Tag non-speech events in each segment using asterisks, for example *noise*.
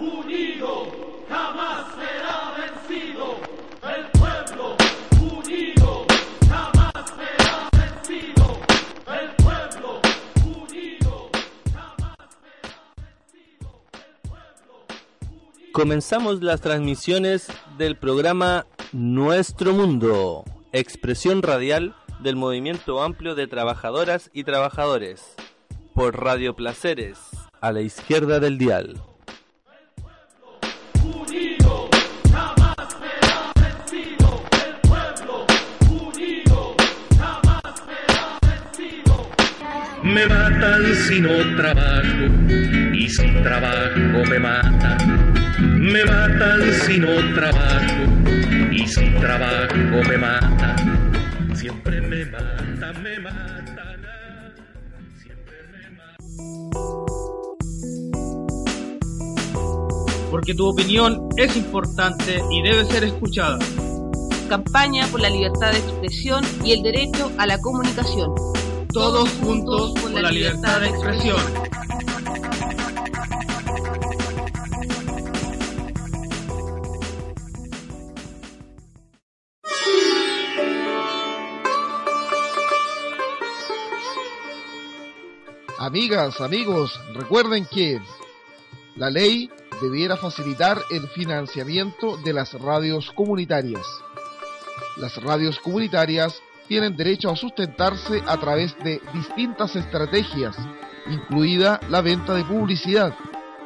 unido jamás será vencido. El pueblo unido jamás será vencido. El pueblo unido jamás será vencido. El pueblo unido. Comenzamos las transmisiones del programa Nuestro Mundo, expresión radial del movimiento amplio de trabajadoras y trabajadores, por Radio Placeres, a la izquierda del dial. Me matan si no trabajo y si trabajo me matan. Me matan si no trabajo y si trabajo me matan. Siempre me matan, me matan. ah, Siempre me matan. porque tu opinión es importante y debe ser escuchada. Campaña por la libertad de expresión y el derecho a la comunicación. Todos juntos por la libertad de expresión. Amigas, amigos, recuerden que la ley debiera facilitar el financiamiento de las radios comunitarias. Las radios comunitarias tienen derecho a sustentarse a través de distintas estrategias, incluida la venta de publicidad,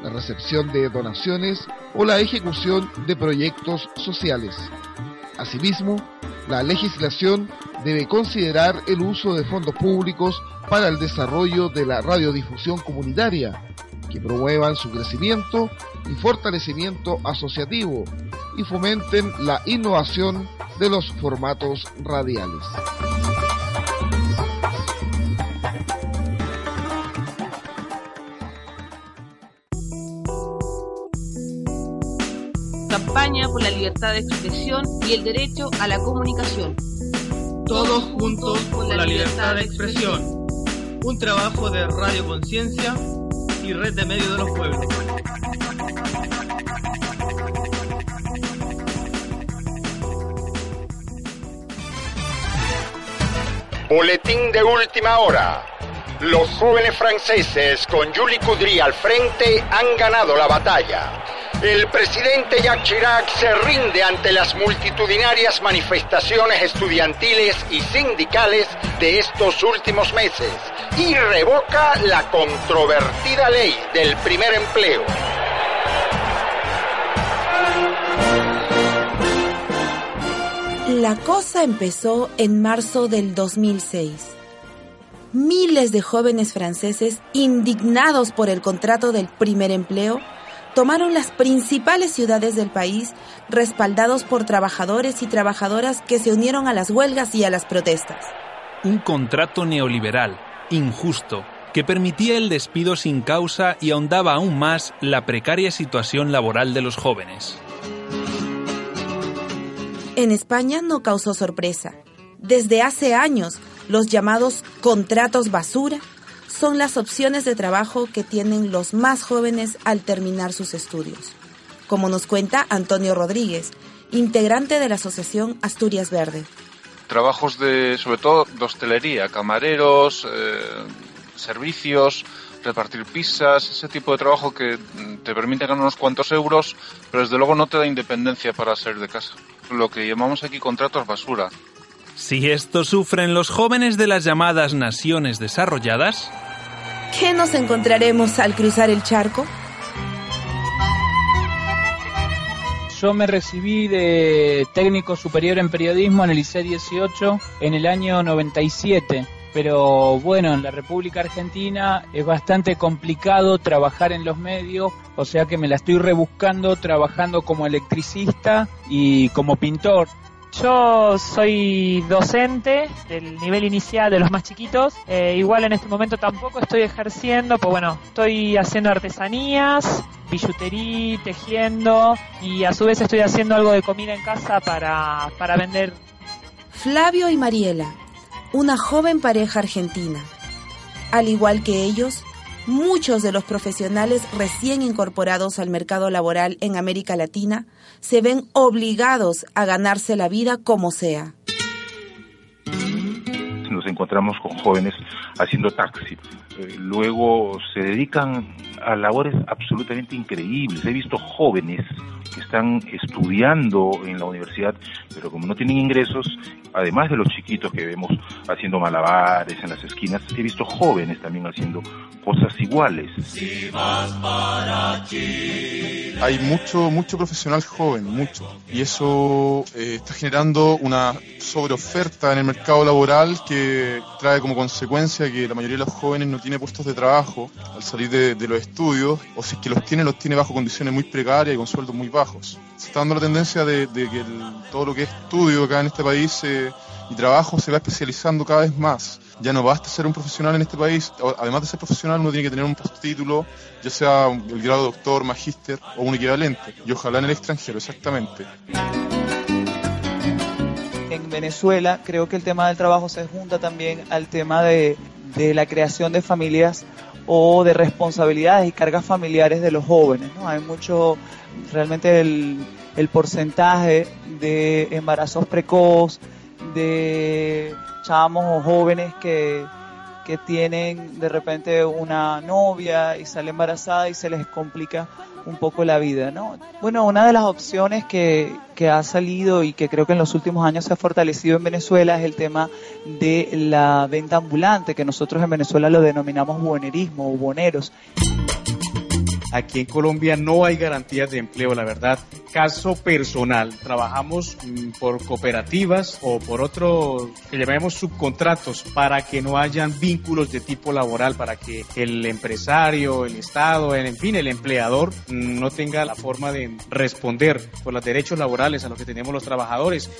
la recepción de donaciones o la ejecución de proyectos sociales. Asimismo, la legislación debe considerar el uso de fondos públicos para el desarrollo de la radiodifusión comunitaria, que promuevan su crecimiento y fortalecimiento asociativo y fomenten la innovación de los formatos radiales. Campaña por la libertad de expresión y el derecho a la comunicación. Todos juntos por la libertad de expresión. Un trabajo de Radio Conciencia y Red de Medios de los Pueblos. Boletín de última hora. Los jóvenes franceses con Julie Coudry al frente han ganado la batalla. El presidente Jacques Chirac se rinde ante las multitudinarias manifestaciones estudiantiles y sindicales de estos últimos meses y revoca la controvertida ley del primer empleo. La cosa empezó en marzo del 2006. Miles de jóvenes franceses, indignados por el contrato del primer empleo, tomaron las principales ciudades del país, respaldados por trabajadores y trabajadoras que se unieron a las huelgas y a las protestas. Un contrato neoliberal, injusto, que permitía el despido sin causa y ahondaba aún más la precaria situación laboral de los jóvenes. En España no causó sorpresa. Desde hace años, los llamados contratos basura son las opciones de trabajo que tienen los más jóvenes al terminar sus estudios. Como nos cuenta Antonio Rodríguez, integrante de la Asociación Asturias Verde. trabajos de, sobre todo, de hostelería, camareros, eh, servicios, repartir pizzas, ese tipo de trabajo que mm, te permite ganar unos cuantos euros, pero desde luego no te da independencia para salir de casa. Lo que llamamos aquí contratos basura. Si esto sufren los jóvenes de las llamadas naciones desarrolladas, ¿Qué nos encontraremos al cruzar el charco? Yo me recibí de técnico superior en periodismo en el ICE 18 en el año 97. Pero bueno, en la República Argentina es bastante complicado trabajar en los medios, o sea que me la estoy rebuscando trabajando como electricista y como pintor. Yo soy docente del nivel inicial de los más chiquitos. Eh, igual en este momento tampoco estoy ejerciendo, pues bueno, estoy haciendo artesanías, billutería, tejiendo y a su vez estoy haciendo algo de comida en casa para, para vender. Flavio y Mariela, una joven pareja argentina. Al igual que ellos, muchos de los profesionales recién incorporados al mercado laboral en América Latina se ven obligados a ganarse la vida como sea. Nos encontramos con jóvenes haciendo taxi. Eh, luego se dedican a labores absolutamente increíbles. He visto jóvenes que están estudiando en la universidad, pero como no tienen ingresos, además de los chiquitos que vemos haciendo malabares en las esquinas, he visto jóvenes también haciendo cosas iguales. Hay mucho, mucho profesional joven, mucho. Y eso eh, está generando una sobreoferta en el mercado laboral que trae como consecuencia que la mayoría de los jóvenes no tiene puestos de trabajo al salir de, los estudios, o si es que los tiene, los tiene bajo condiciones muy precarias y con sueldos muy bajos. Se está dando la tendencia de, que todo lo que es estudio acá en este país eh, y trabajo se va especializando cada vez más. Ya no basta ser un profesional en este país, además de ser profesional uno tiene que tener un postítulo, ya sea el grado de doctor, magíster o un equivalente, y ojalá en el extranjero, exactamente. en Venezuela creo que el tema del trabajo se junta también al tema de, de la creación de familias o de responsabilidades y cargas familiares de los jóvenes. ¿no? Hay mucho, realmente el, el porcentaje de embarazos precoz, de chamos o jóvenes que, que tienen de repente una novia y sale embarazada y se les complica un poco la vida, ¿no? Bueno, una de las opciones que, que ha salido y que creo que en los últimos años se ha fortalecido en Venezuela es el tema de la venta ambulante, que nosotros en Venezuela lo denominamos buonerismo o boneros. Aquí en Colombia no hay garantías de empleo, la verdad. Caso personal, trabajamos mm, por cooperativas o por otros que llamemos subcontratos para que no hayan vínculos de tipo laboral, para que el empresario, el Estado, en fin, el empleador mm, no tenga la forma de responder por los derechos laborales a los que tenemos los trabajadores.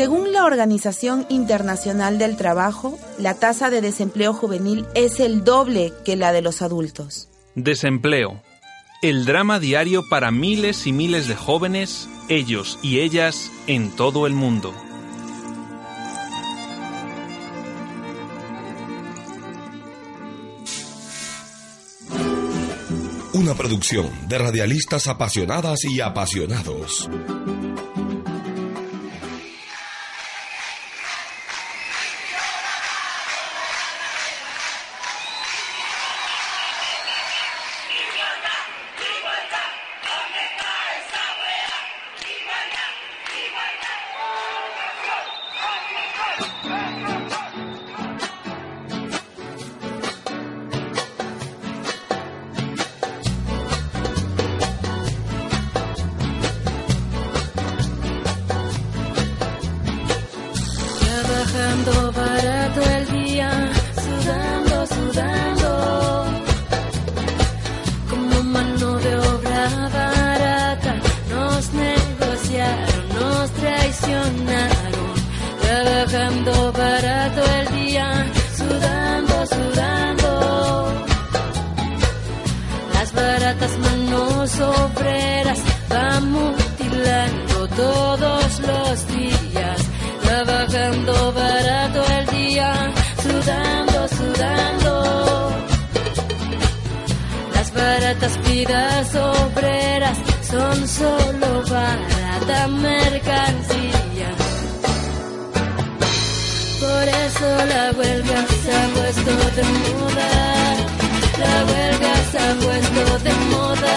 Según la Organización Internacional del Trabajo, la tasa de desempleo juvenil es el doble que la de los adultos. Desempleo. El drama diario para miles y miles de jóvenes, ellos y ellas, en todo el mundo. Una producción de radialistas apasionadas y apasionados. Trabajando barato el día, sudando, sudando, como mano de obra barata, nos negociaron, nos traicionaron. Trabajando barato el día, sudando, sudando, las baratas manos obreras van mutilando todos los vidas obreras son solo barata mercancía. Por eso la huelga se ha puesto de moda. La huelga se ha puesto de moda.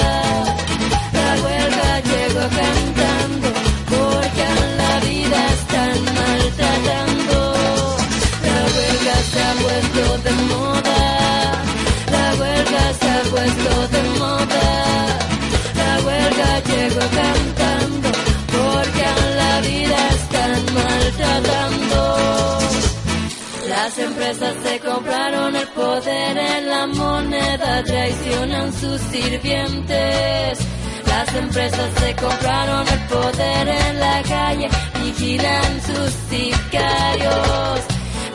La huelga llegó cantando porque a la vida están maltratando. La huelga se ha puesto de moda. La huelga se ha puesto de moda. Las empresas se compraron el poder en la moneda, traicionan sus sirvientes. Las empresas se compraron el poder en la calle, vigilan sus sicarios.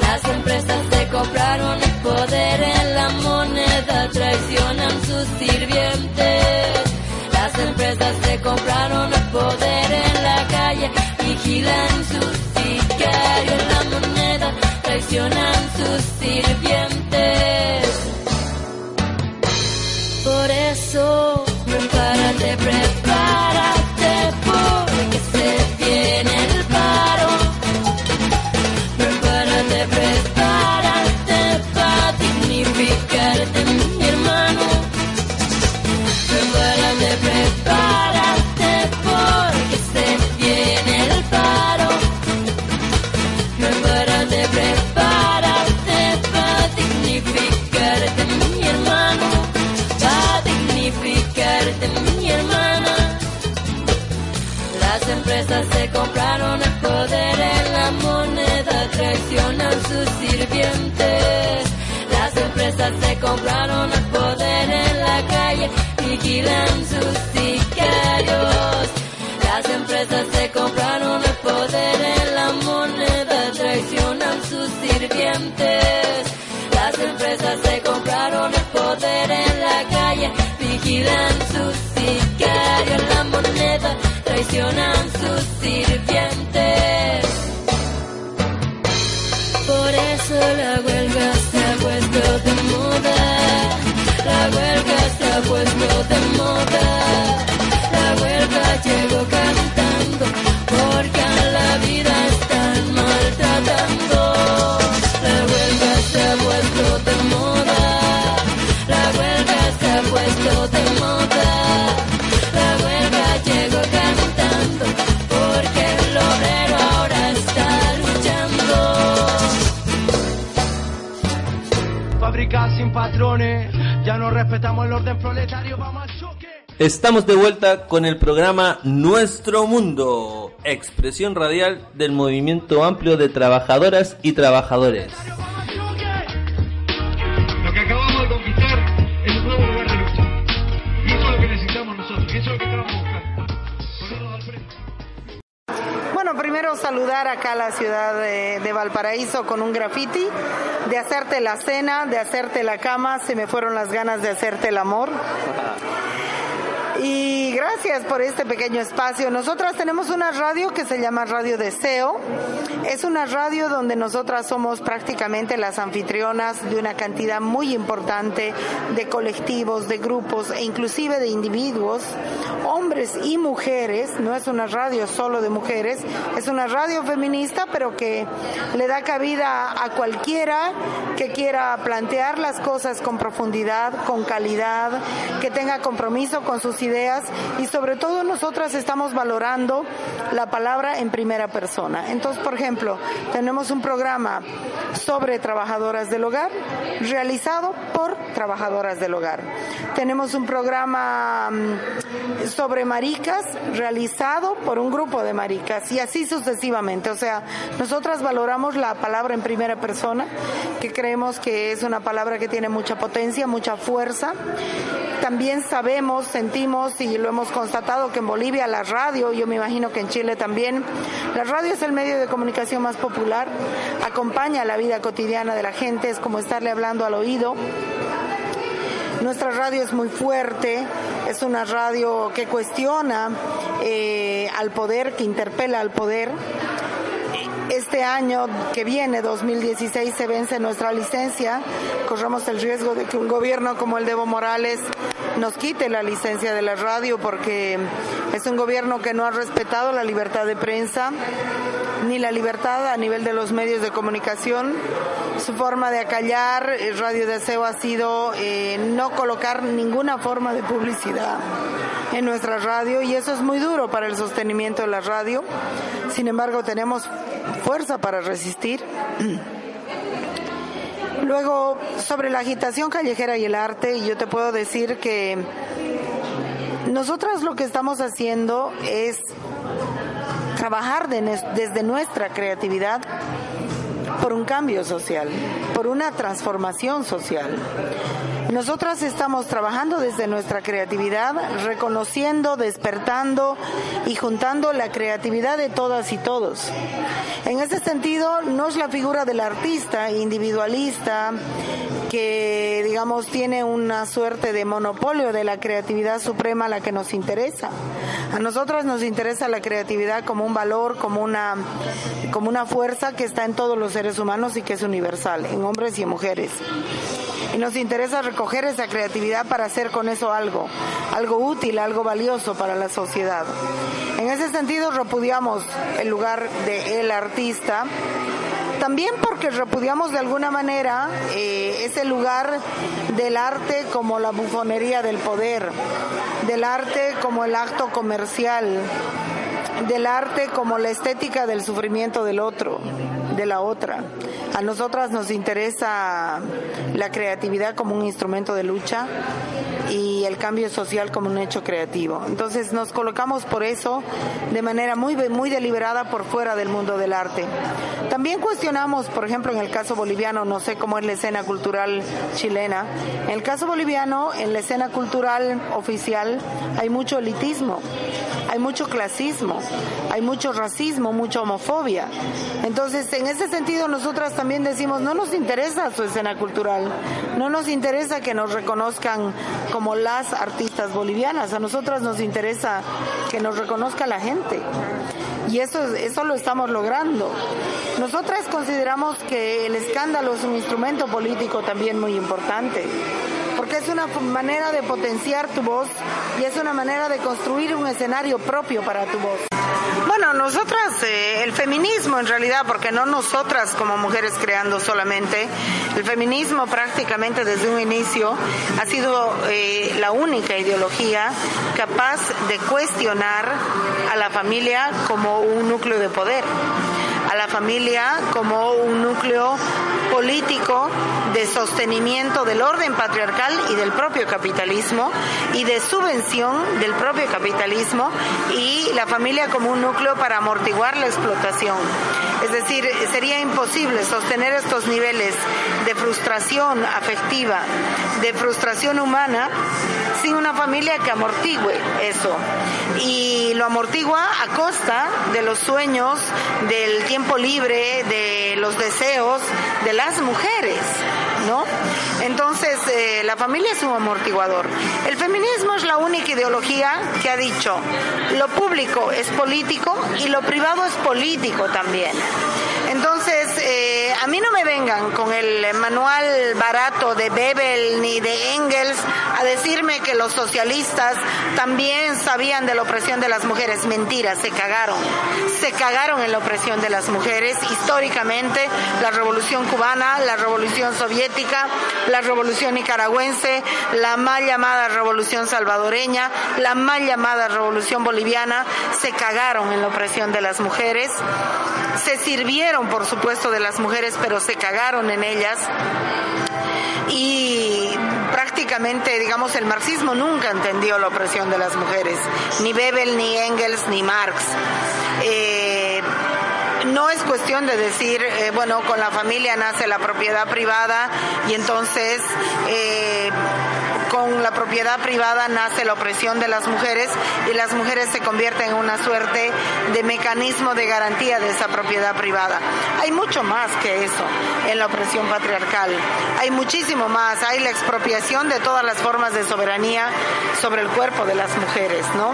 Las empresas se compraron el poder en la moneda, traicionan sus sirvientes. Las empresas se compraron el poder en la calle, vigilan sus sicarios. Traicionan sus sirvientes. Por eso, Estamos de vuelta con el programa Nuestro Mundo, expresión radial del movimiento amplio de trabajadoras y trabajadores. Acá a la ciudad de, de Valparaíso con un graffiti, de hacerte la cena, de hacerte la cama, se me fueron las ganas de hacerte el amor. *laughs* Y gracias por este pequeño espacio. Nosotras tenemos una radio que se llama Radio Deseo. Es una radio donde nosotras somos prácticamente las anfitrionas de una cantidad muy importante de colectivos, de grupos e inclusive de individuos, hombres y mujeres. No es una radio solo de mujeres, es una radio feminista, pero que le da cabida a cualquiera que quiera plantear las cosas con profundidad, con calidad, que tenga compromiso con sus ideas y sobre todo nosotras estamos valorando la palabra en primera persona. Entonces, por ejemplo, tenemos un programa sobre trabajadoras del hogar realizado por trabajadoras del hogar. Tenemos un programa mm, sobre maricas realizado por un grupo de maricas y así sucesivamente. O sea, nosotras valoramos la palabra en primera persona, que creemos que es una palabra que tiene mucha potencia, mucha fuerza. También sabemos, sentimos y lo hemos constatado que en Bolivia la radio, yo me imagino que en Chile también, la radio es el medio de comunicación más popular, acompaña la vida cotidiana de la gente, es como estarle hablando al oído. Nuestra radio es muy fuerte, es una radio que cuestiona eh, al poder, que interpela al poder. Este año que viene, 2016, se vence nuestra licencia. Corremos el riesgo de que un gobierno como el de Evo Morales nos quite la licencia de la radio porque es un gobierno que no ha respetado la libertad de prensa ni la libertad a nivel de los medios de comunicación. Su forma de acallar eh, Radio Deseo ha sido eh, no colocar ninguna forma de publicidad en nuestra radio y eso es muy duro para el sostenimiento de la radio. Sin embargo, tenemos fuerza para resistir. Luego, sobre la agitación callejera y el arte, yo te puedo decir que nosotras lo que estamos haciendo es trabajar desde nuestra creatividad por un cambio social, por una transformación social. Nosotras estamos trabajando desde nuestra creatividad, reconociendo, despertando y juntando la creatividad de todas y todos. En ese sentido, no es la figura del artista individualista que, digamos, tiene una suerte de monopolio de la creatividad suprema la que nos interesa. A nosotros nos interesa la creatividad como un valor, como una, como una fuerza que está en todos los seres humanos y que es universal, en hombres y en mujeres. Y nos interesa recoger esa creatividad para hacer con eso algo, algo útil, algo valioso para la sociedad. En ese sentido repudiamos el lugar de el artista también porque repudiamos de alguna manera eh, ese lugar del arte como la bufonería del poder, del arte como el acto comercial, del arte como la estética del sufrimiento del otro, de la otra. A nosotras nos interesa la creatividad como un instrumento de lucha y el cambio social como un hecho creativo. Entonces nos colocamos por eso de manera muy, muy deliberada por fuera del mundo del arte. También cuestionamos, por ejemplo, en el caso boliviano, no sé cómo es la escena cultural chilena, en el caso boliviano, en la escena cultural oficial hay mucho elitismo, hay mucho clasismo, hay mucho racismo, mucha homofobia. Entonces, en ese sentido, nosotras también decimos, no nos interesa su escena cultural, no nos interesa que nos reconozcan como las artistas bolivianas, a nosotras nos interesa que nos reconozca la gente. Y eso, eso lo estamos logrando. Nosotras consideramos que el escándalo es un instrumento político también muy importante, es una manera de potenciar tu voz y es una manera de construir un escenario propio para tu voz. Bueno, nosotras, eh, el feminismo en realidad, porque no nosotras como mujeres creando solamente, el feminismo prácticamente desde un inicio ha sido eh, la única ideología capaz de cuestionar a la familia como un núcleo de poder a la familia como un núcleo político de sostenimiento del orden patriarcal y del propio capitalismo y de subvención del propio capitalismo y la familia como un núcleo para amortiguar la explotación. Es decir, sería imposible sostener estos niveles de frustración afectiva, de frustración humana, sin una familia que amortigue eso. Y lo amortigua a costa de los sueños, del tiempo libre, de los deseos de las mujeres, ¿no? Entonces, eh, la familia es un amortiguador. El feminismo es la única ideología que ha dicho, lo público es político y lo privado es político también. Entonces, a mí no me vengan con el manual barato de Bebel ni de Engels a decirme que los socialistas también sabían de la opresión de las mujeres. Mentira, se cagaron. Se cagaron en la opresión de las mujeres. Históricamente, la revolución cubana, la revolución soviética, la revolución nicaragüense, la mal llamada revolución salvadoreña, la mal llamada revolución boliviana, se cagaron en la opresión de las mujeres. Se sirvieron, por supuesto, de las mujeres, pero se cagaron en ellas. Y prácticamente, digamos, el marxismo nunca entendió la opresión de las mujeres, ni Bebel, ni Engels, ni Marx. Eh, no es cuestión de decir, eh, bueno, con la familia nace la propiedad privada y entonces eh, con la propiedad privada nace la opresión de las mujeres y las mujeres se convierten en una suerte de mecanismo de garantía de esa propiedad privada. Hay mucho más que eso en la opresión patriarcal. Hay muchísimo más. Hay la expropiación de todas las formas de soberanía sobre el cuerpo de las mujeres, ¿no?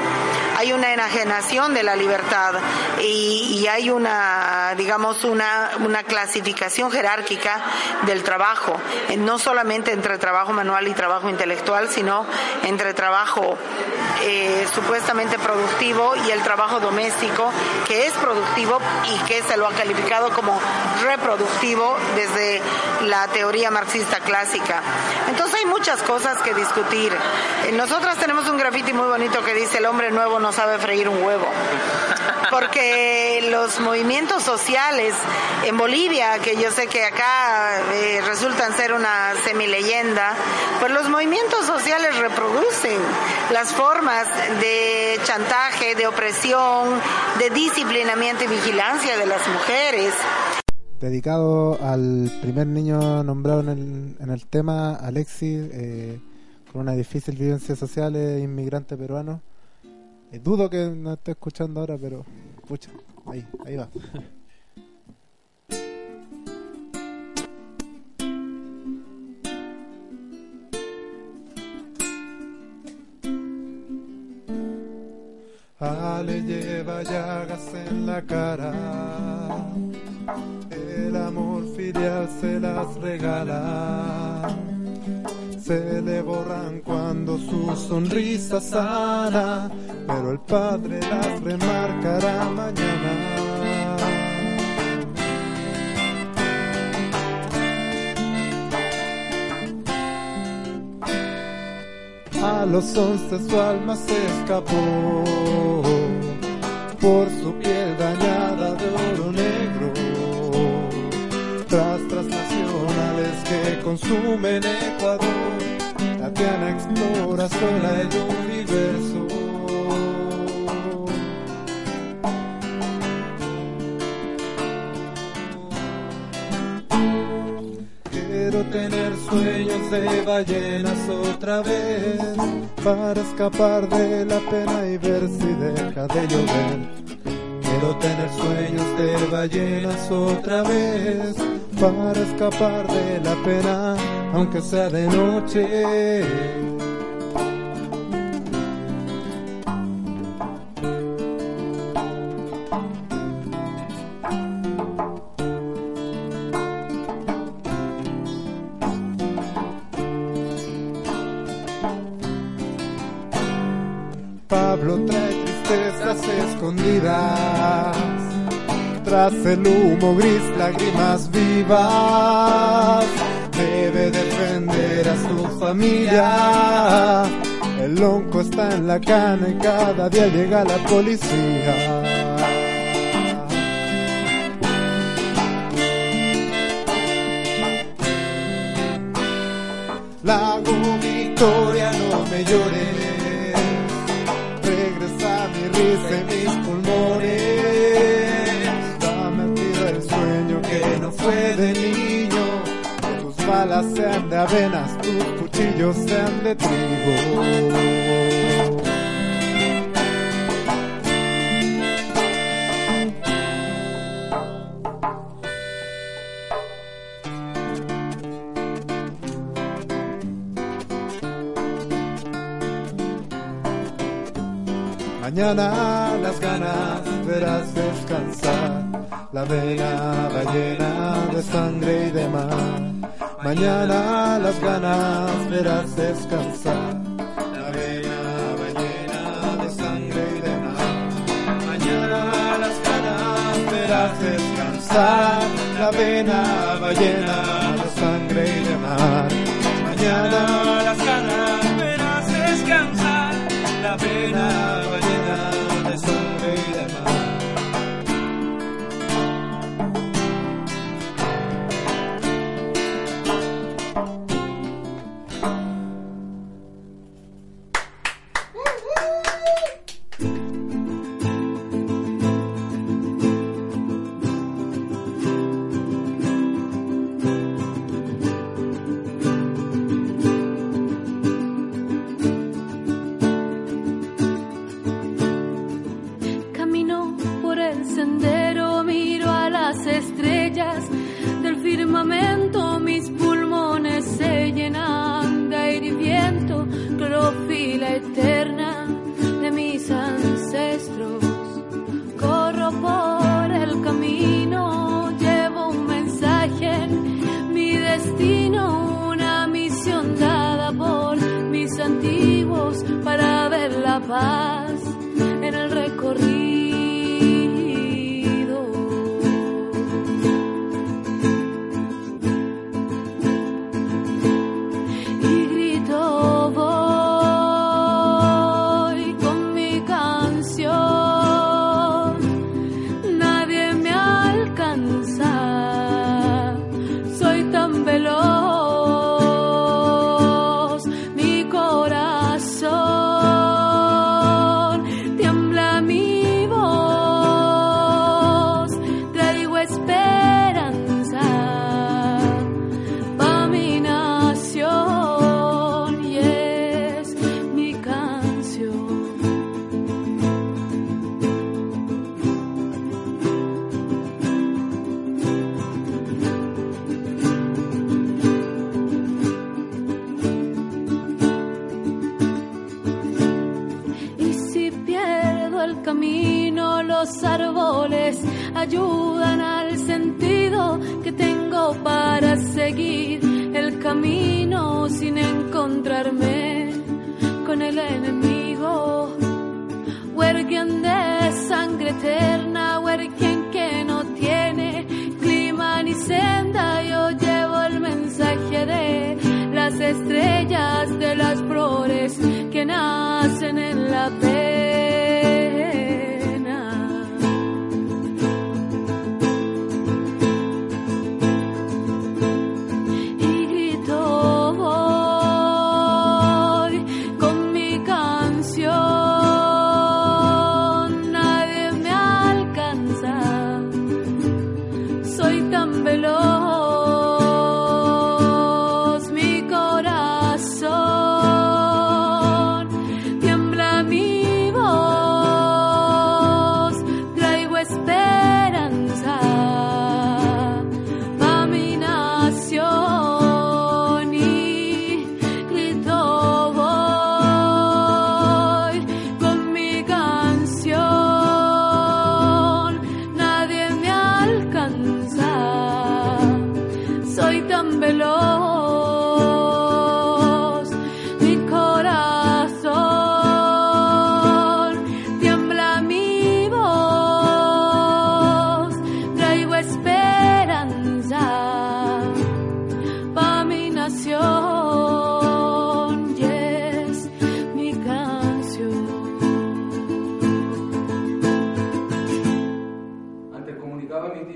Hay una enajenación de la libertad y, hay una, digamos, una, clasificación jerárquica del trabajo, no solamente entre trabajo manual y trabajo intelectual, sino entre trabajo eh, supuestamente productivo y el trabajo doméstico, que es productivo y que se lo ha calificado como reproductivo desde la teoría marxista clásica. Entonces hay muchas cosas que discutir. Eh, Nosotras tenemos un grafiti muy bonito que dice el hombre nuevo no sabe freír un huevo. Porque los movimientos sociales en Bolivia, que yo sé que acá eh, resultan ser una semileyenda, pues los movimientos sociales reproducen las formas de chantaje, de opresión, de disciplinamiento y vigilancia de las mujeres. Dedicado al primer niño nombrado en el, en el tema, Alexis, eh, con una difícil vivencia social, es inmigrante peruano. Eh, dudo que no esté escuchando ahora, pero escucha, ahí, ahí va. Ah, Ale lleva llagas en la cara, el amor filial se las regala se le borran cuando su sonrisa sana, pero el padre las remarcará mañana. A los once su alma se escapó por su piel dañada que consumen Ecuador, Tatiana explora sola el universo. Quiero tener sueños de ballenas otra vez para escapar de la pena y ver si deja de llover. Quiero tener sueños de ballenas otra vez para escapar de la pena, aunque sea de noche. El humo gris lágrimas vivas. Debe defender a su familia. El lonco está en la cana y cada día llega la policía. De avenas, tus cuchillos sean de trigo. Mañana las ganas verás descansar, la vena va llena de sangre y de mar. Mañana las ganas verás descansar, la vena va llena de sangre y de mar. Mañana las ganas verás descansar, la vena va llena de sangre y de mar. Mañana las ganas verás descansar, la vena va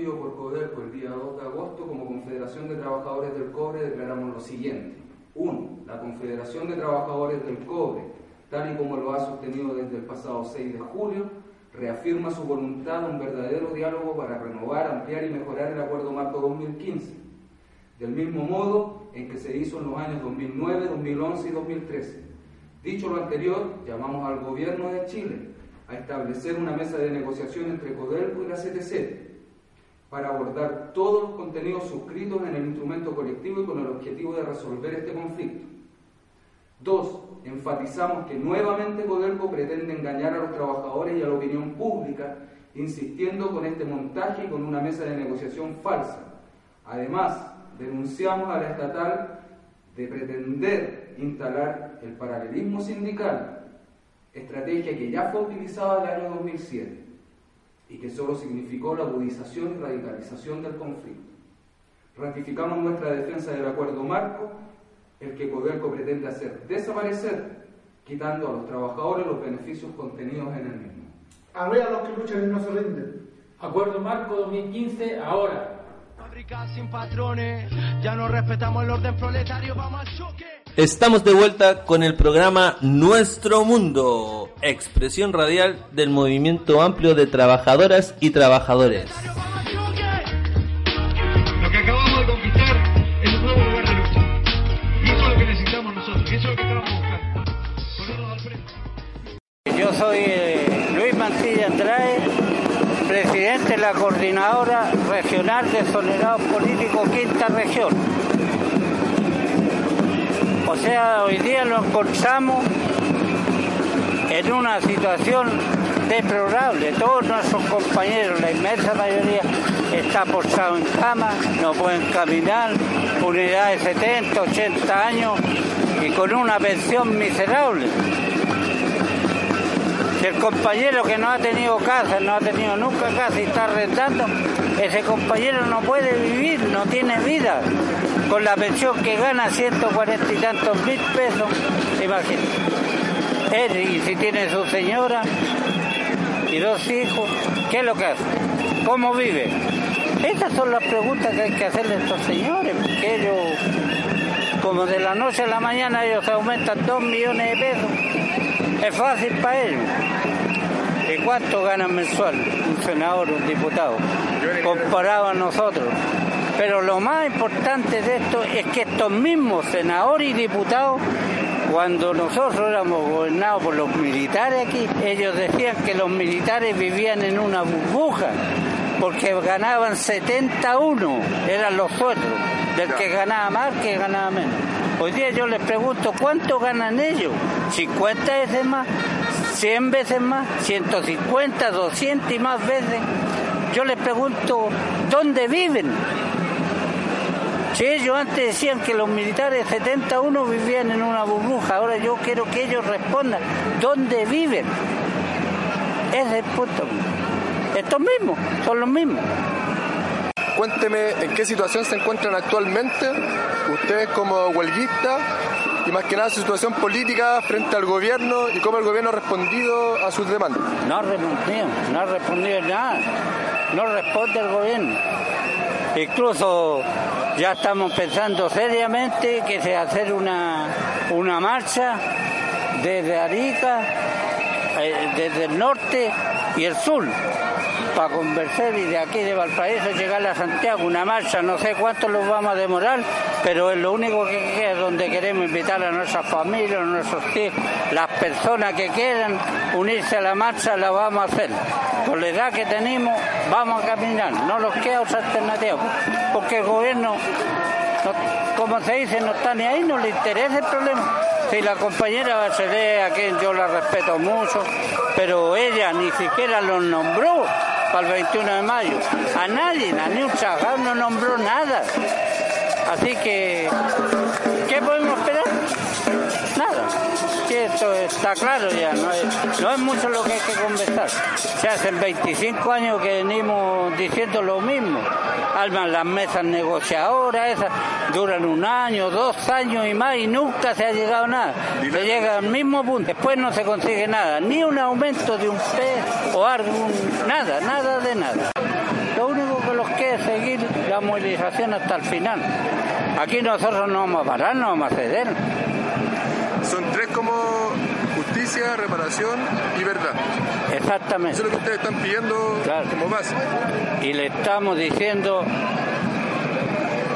por Codelco el día 2 de agosto, como Confederación de Trabajadores del Cobre declaramos lo siguiente. 1. La Confederación de Trabajadores del Cobre, tal y como lo ha sostenido desde el pasado 6 de julio, reafirma su voluntad de un verdadero diálogo para renovar, ampliar y mejorar el Acuerdo Marco 2015, del mismo modo en que se hizo en los años 2009, 2011 y 2013. Dicho lo anterior, llamamos al Gobierno de Chile a establecer una mesa de negociación entre Codelco y la CTC para abordar todos los contenidos suscritos en el instrumento colectivo y con el objetivo de resolver este conflicto. Dos, enfatizamos que nuevamente Codelco pretende engañar a los trabajadores y a la opinión pública, insistiendo con este montaje y con una mesa de negociación falsa. Además, denunciamos a la estatal de pretender instalar el paralelismo sindical, estrategia que ya fue utilizada en el año 2007 y que solo significó la agudización y radicalización del conflicto. Ratificamos nuestra defensa del acuerdo marco, el que Codelco pretende hacer desaparecer, quitando a los trabajadores los beneficios contenidos en el mismo. Arriba los que luchan y no se rinden. Acuerdo Marco 2015, ahora. Sin patrones, ya no respetamos el orden proletario, vamos al choque. Estamos de vuelta con el programa Nuestro Mundo, expresión radial del movimiento amplio de trabajadoras y trabajadores. Lo que acabamos de conquistar es un nuevo lugar de lucha. Y eso es lo que necesitamos nosotros, y eso es lo que estamos buscando. Ponernos al frente. Yo soy eh, Luis Mancilla Andrade, presidente de la Coordinadora Regional de Exonerados Políticos Quinta Región. O sea, hoy día nos encontramos en una situación deplorable. Todos nuestros compañeros, la inmensa mayoría, está postrado en cama, no pueden caminar, unidad de 70, 80 años y con una pensión miserable. Si el compañero que no ha tenido casa, no ha tenido nunca casa y está arrendando, ese compañero no puede vivir, no tiene vida. Con la pensión que gana 140 y tantos mil pesos, imagínate. Él, y si tiene su señora y dos hijos, ¿qué es lo que hace? ¿Cómo vive? Estas son las preguntas que hay que hacerle a estos señores, porque ellos, como de la noche a la mañana, ellos aumentan dos millones de pesos. Es fácil para ellos. ¿Y cuánto ganan mensual un senador, un diputado? Comparado a nosotros. Pero lo más importante de esto es que estos mismos senadores y diputados, cuando nosotros éramos gobernados por los militares aquí, ellos decían que los militares vivían en una burbuja, porque ganaban 71, eran los sueldos, del que ganaba más, que ganaba menos. Hoy día yo les pregunto, ¿cuánto ganan ellos? ¿50 veces más? ¿100 veces más? ¿150, 200 y más veces? yo les pregunto, ¿dónde viven? Si ellos antes decían que los militares 71 vivían en una burbuja, ahora yo quiero que ellos respondan, ¿dónde viven? Ese es el punto. Estos mismos, son los mismos. Cuénteme en qué situación se encuentran actualmente ustedes como huelguistas y más que nada su situación política frente al gobierno y cómo el gobierno ha respondido a sus demandas. No ha respondido, no ha respondido nada. No responde el gobierno. Incluso ya estamos pensando seriamente que se hacer una, una marcha desde Arica, eh, desde el norte y el sur, para conversar y de aquí de Valparaíso llegar a Santiago, una marcha, no sé cuánto los vamos a demorar, pero es lo único que queda donde queremos invitar a nuestras familias, a nuestros hijos, las personas que quieran unirse a la marcha, la vamos a hacer. Con la edad que tenemos, vamos a caminar, no nos queda otra alternativa, porque el gobierno, no- como se dice, no está ni ahí, no le interesa el problema. Si la compañera Bachelet, a quien yo la respeto mucho, pero ella ni siquiera los nombró para el 21 de mayo. A nadie, a ni un trabajador no nombró nada. Así que, ¿qué podemos esperar? Nada. Esto está claro ya, no es, no es mucho lo que hay que conversar. Se hacen 25 años que venimos diciendo lo mismo. Arman las mesas negociadoras, esas duran un año, dos años y más y nunca se ha llegado a nada. Se llega al mismo punto, después no se consigue nada, ni un aumento de un pez o algo, nada, nada de nada. Lo único que nos queda es seguir la movilización hasta el final. Aquí nosotros no vamos a parar, no vamos a ceder. Son tres como justicia, reparación y verdad. Exactamente. Eso es lo que ustedes están pidiendo como base. Y le estamos diciendo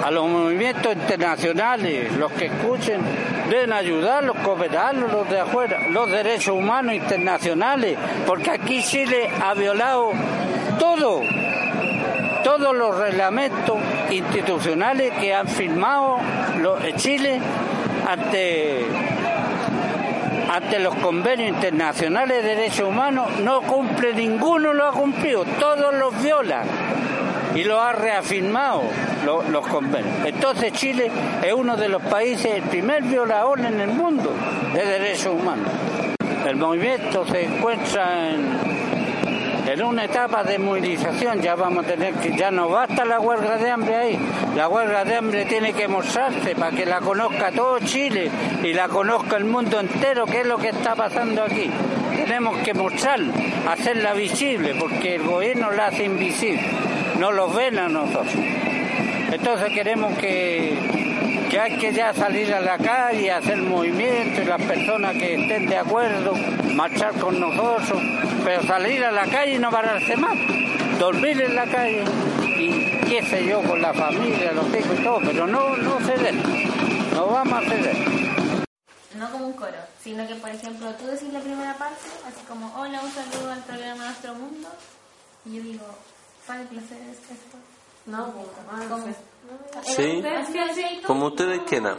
a los movimientos internacionales, los que escuchen, deben ayudarlos, cooperarlos, los de afuera, los derechos humanos internacionales, porque aquí Chile ha violado todo, todos los reglamentos institucionales que han firmado los, Chile ante ante los convenios internacionales de derechos humanos no cumple ninguno, lo ha cumplido, todos los viola y lo ha reafirmado lo- los convenios. Entonces Chile es uno de los países, el primer violador en el mundo de derechos humanos. El movimiento se encuentra en, en una etapa de movilización, ya vamos a tener que, ya no basta la huelga de hambre ahí, la huelga de hambre tiene que mostrarse para que la conozca todo Chile y la conozca el mundo entero, qué es lo que está pasando aquí. Tenemos que mostrar, hacerla visible, porque el gobierno la hace invisible, no los ven a nosotros. Entonces queremos que, que hay que ya salir a la calle, hacer movimiento y las personas que estén de acuerdo, marchar con nosotros, pero salir a la calle y no pararse más, dormir en la calle y qué sé yo, con la familia, los hijos y todo, pero no, no ceder, no vamos a ceder. No como un coro, sino que, por ejemplo, tú decís la primera parte, así como, hola, un saludo al programa Nuestro Mundo, y yo digo, ¿cuál placer es esto? No, como... Sí, como. Ustedes quieran.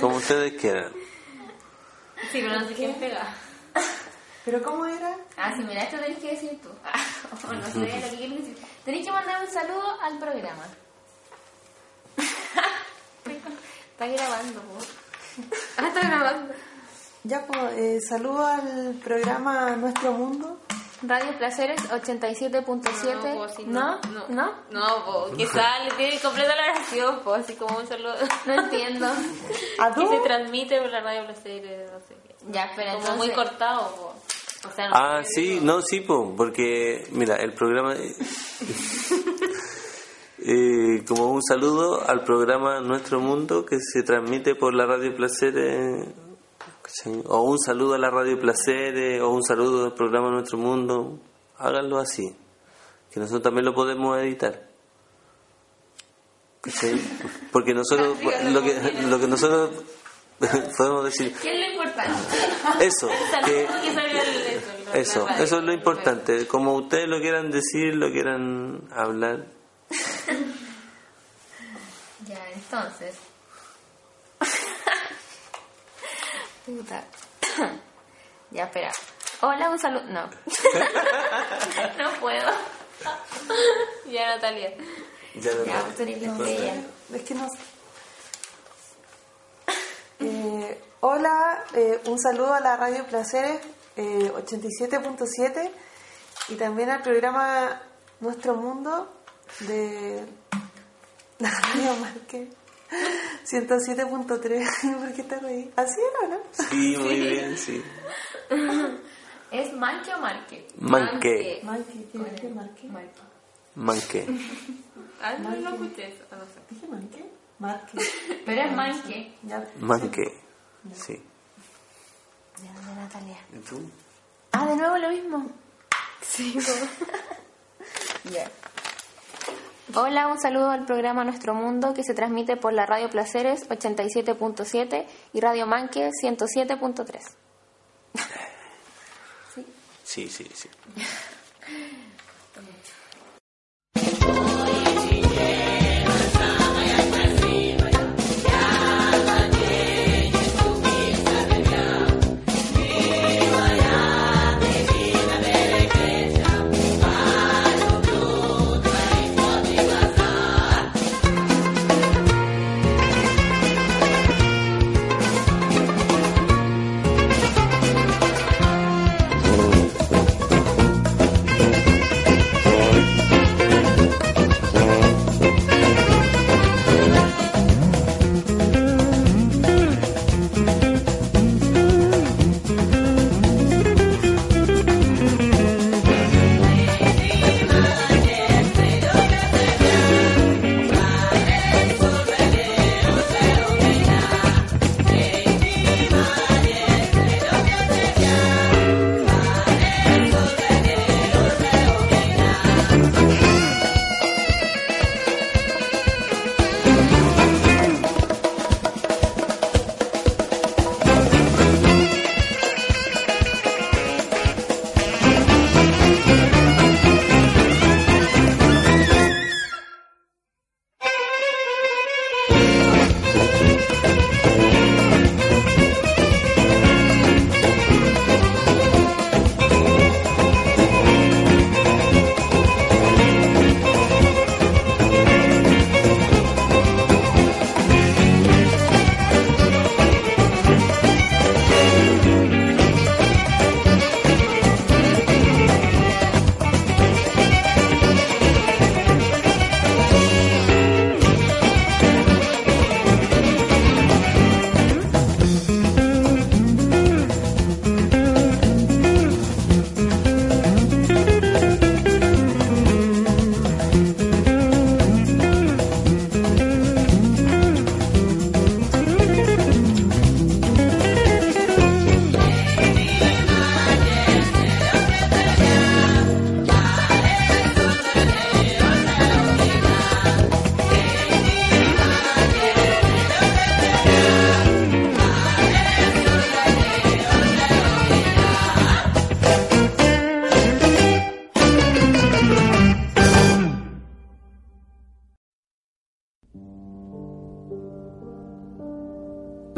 Como ustedes quieran. Sí, pero no sé quién pega. *laughs* ¿Pero cómo era? Ah, mira, esto tenés que decir tú. *laughs* o no sé lo que quieres decir. Tenés que mandar un saludo al programa. *laughs* Está grabando, po. Ah, está grabando. Ya, pues, eh, saludo al programa Nuestro Mundo. Radio Placeres 87.7. No, po, sí, ¿No? no, ¿No? No, po, que sale, tiene que completar la oración, po, así como un saludo. No entiendo. ¿A que tú? se transmite por la radio Placeres, no sé qué. Ya, espera, Como entonces- muy cortado, po. O sea, no Ah, sí, no, sí, po, porque, mira, el programa... eh, como un saludo al programa Nuestro Mundo que se transmite por la Radio Placeres, ¿cachai? o un saludo a la Radio Placeres, o un saludo al programa Nuestro Mundo, háganlo así, que nosotros también lo podemos editar. Porque nosotros, *laughs* lo que, lo que nosotros *laughs* podemos decir, ¿Qué es lo importante? Eso, *laughs* que- eso, eso, es lo importante, como ustedes lo quieran decir, lo quieran hablar. *laughs* Ya, entonces. *laughs* Puta. *coughs* ya, espera. Hola, un saludo. No. *laughs* no puedo. Ya, Natalia. Ya, Natalia. Ya, tú eres la estrella. Es que no sé. Eh, hola, eh, un saludo a la Radio Placeres eh, 87.7 y también al programa Nuestro Mundo de la Radio Marque 107.3. ¿Por qué estás ahí? ¿Así era, no? Sí, muy bien, sí. *laughs* ¿Es Manque o Marque? Manque. Marque, ¿tienes que Marque? Manque. *laughs* Ah, no, no escuché eso. No sé. ¿Dije Marque? Marque. *laughs* Pero es Manque. Ya. Manque. Sí. De Natalia. ¿Y tú? Ah, de nuevo lo mismo. Sí. *laughs* Ya. Hola, un saludo al programa Nuestro Mundo que se transmite por la Radio Placeres 87.7 y Radio Manque 107.3. Sí, sí, sí. *laughs*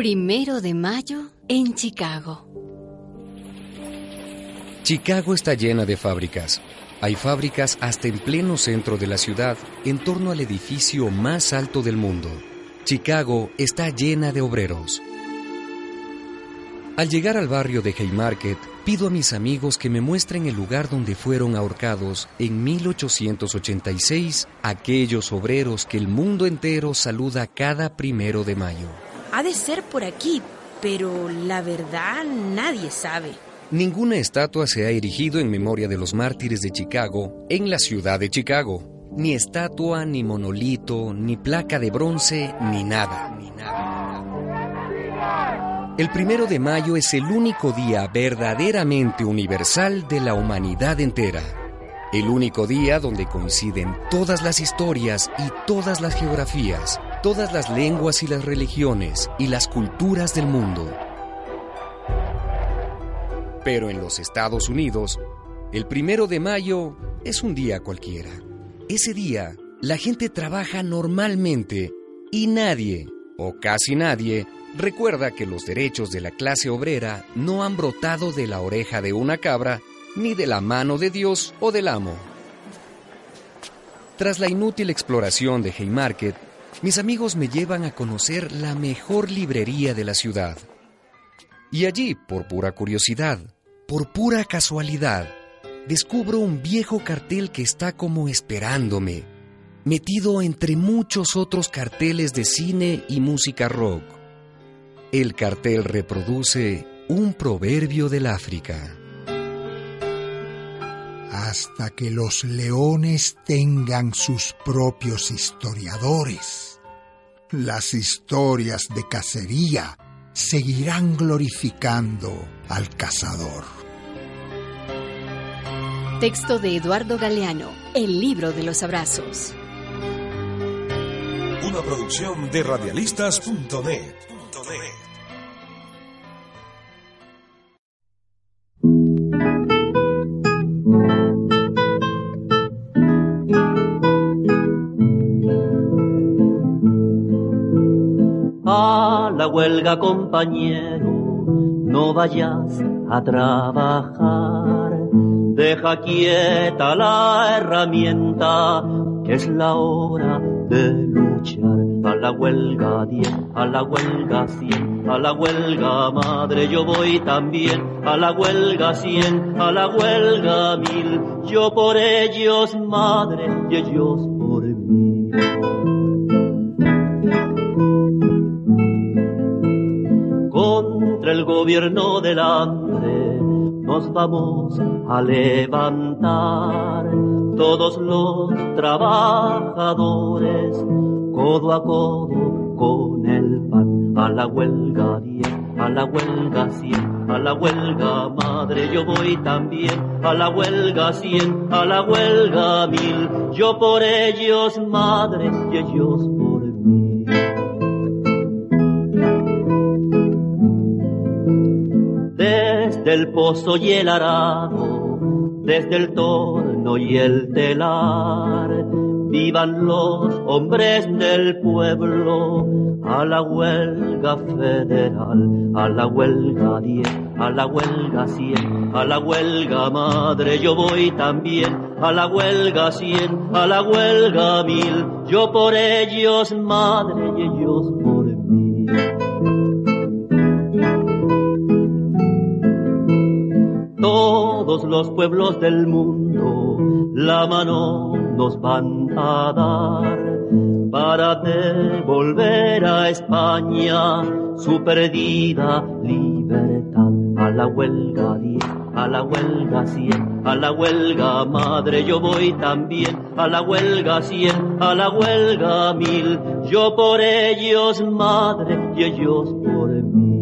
Primero de mayo en Chicago. Chicago está llena de fábricas. Hay fábricas hasta en pleno centro de la ciudad, en torno al edificio más alto del mundo. Chicago está llena de obreros. Al llegar al barrio de Haymarket, pido a mis amigos que me muestren el lugar donde fueron ahorcados en 1886 aquellos obreros que el mundo entero saluda cada primero de mayo. De ser por aquí, pero la verdad nadie sabe. Ninguna estatua se ha erigido en memoria de los mártires de Chicago en la ciudad de Chicago. Ni estatua, ni monolito, ni placa de bronce, ni nada. El primero de mayo es el único día verdaderamente universal de la humanidad entera. El único día donde coinciden todas las historias y todas las geografías, todas las lenguas y las religiones y las culturas del mundo. Pero en los Estados Unidos, el primero de mayo es un día cualquiera. Ese día, la gente trabaja normalmente y nadie, o casi nadie, recuerda que los derechos de la clase obrera no han brotado de la oreja de una cabra ni de la mano de Dios o del amo. Tras la inútil exploración de Haymarket, mis amigos me llevan a conocer la mejor librería de la ciudad. Y allí, por pura curiosidad, por pura casualidad, descubro un viejo cartel que está como esperándome, metido entre muchos otros carteles de cine y música rock. El cartel reproduce un proverbio del África. Hasta que los leones tengan sus propios historiadores, las historias de cacería seguirán glorificando al cazador. Texto de Eduardo Galeano, El libro de los abrazos. Una producción de radialistas.net. A la huelga, compañero, no vayas a trabajar. Deja quieta la herramienta, que es la hora de luchar. A la huelga 10, a la huelga 100, a la huelga madre yo voy también. A la huelga 100, a la huelga 1000, yo por ellos madre y ellos gobierno del hambre nos vamos a levantar. Todos los trabajadores codo a codo con el pan a la huelga 10 a la huelga 100 a la huelga madre yo voy también a la huelga 100 a la huelga 1000 yo por ellos madre y ellos el pozo y el arado, desde el torno y el telar, vivan los hombres del pueblo, a la huelga federal, a la huelga 10, a la huelga 100, a la huelga madre yo voy también, a la huelga 100, a la huelga 1000, yo por ellos madre y ellos todos los pueblos del mundo la mano nos van a dar para devolver a España su perdida libertad. A la huelga 10, a la huelga 100, a la huelga madre yo voy también. A la huelga 100, a la huelga 1000, yo por ellos madre y ellos por mí.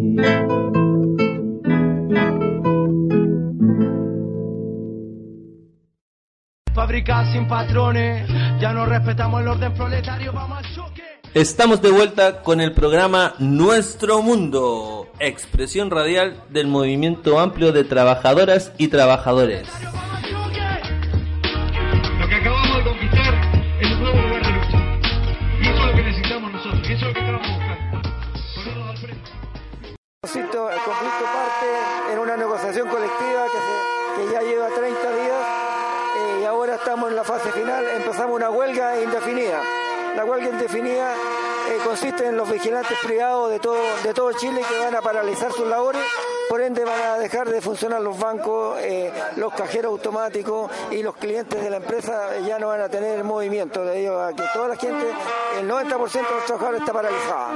Sin patrones, ya no respetamos el orden proletario, vamos choque. Estamos de vuelta con el programa Nuestro Mundo, expresión radial del movimiento amplio de trabajadoras y trabajadores. Todo, de todo Chile que van a paralizar sus labores. Por ende van a dejar de funcionar los bancos, eh, los cajeros automáticos y los clientes de la empresa ya no van a tener movimiento debido a que toda la gente, el 90% de los trabajadores está paralizada.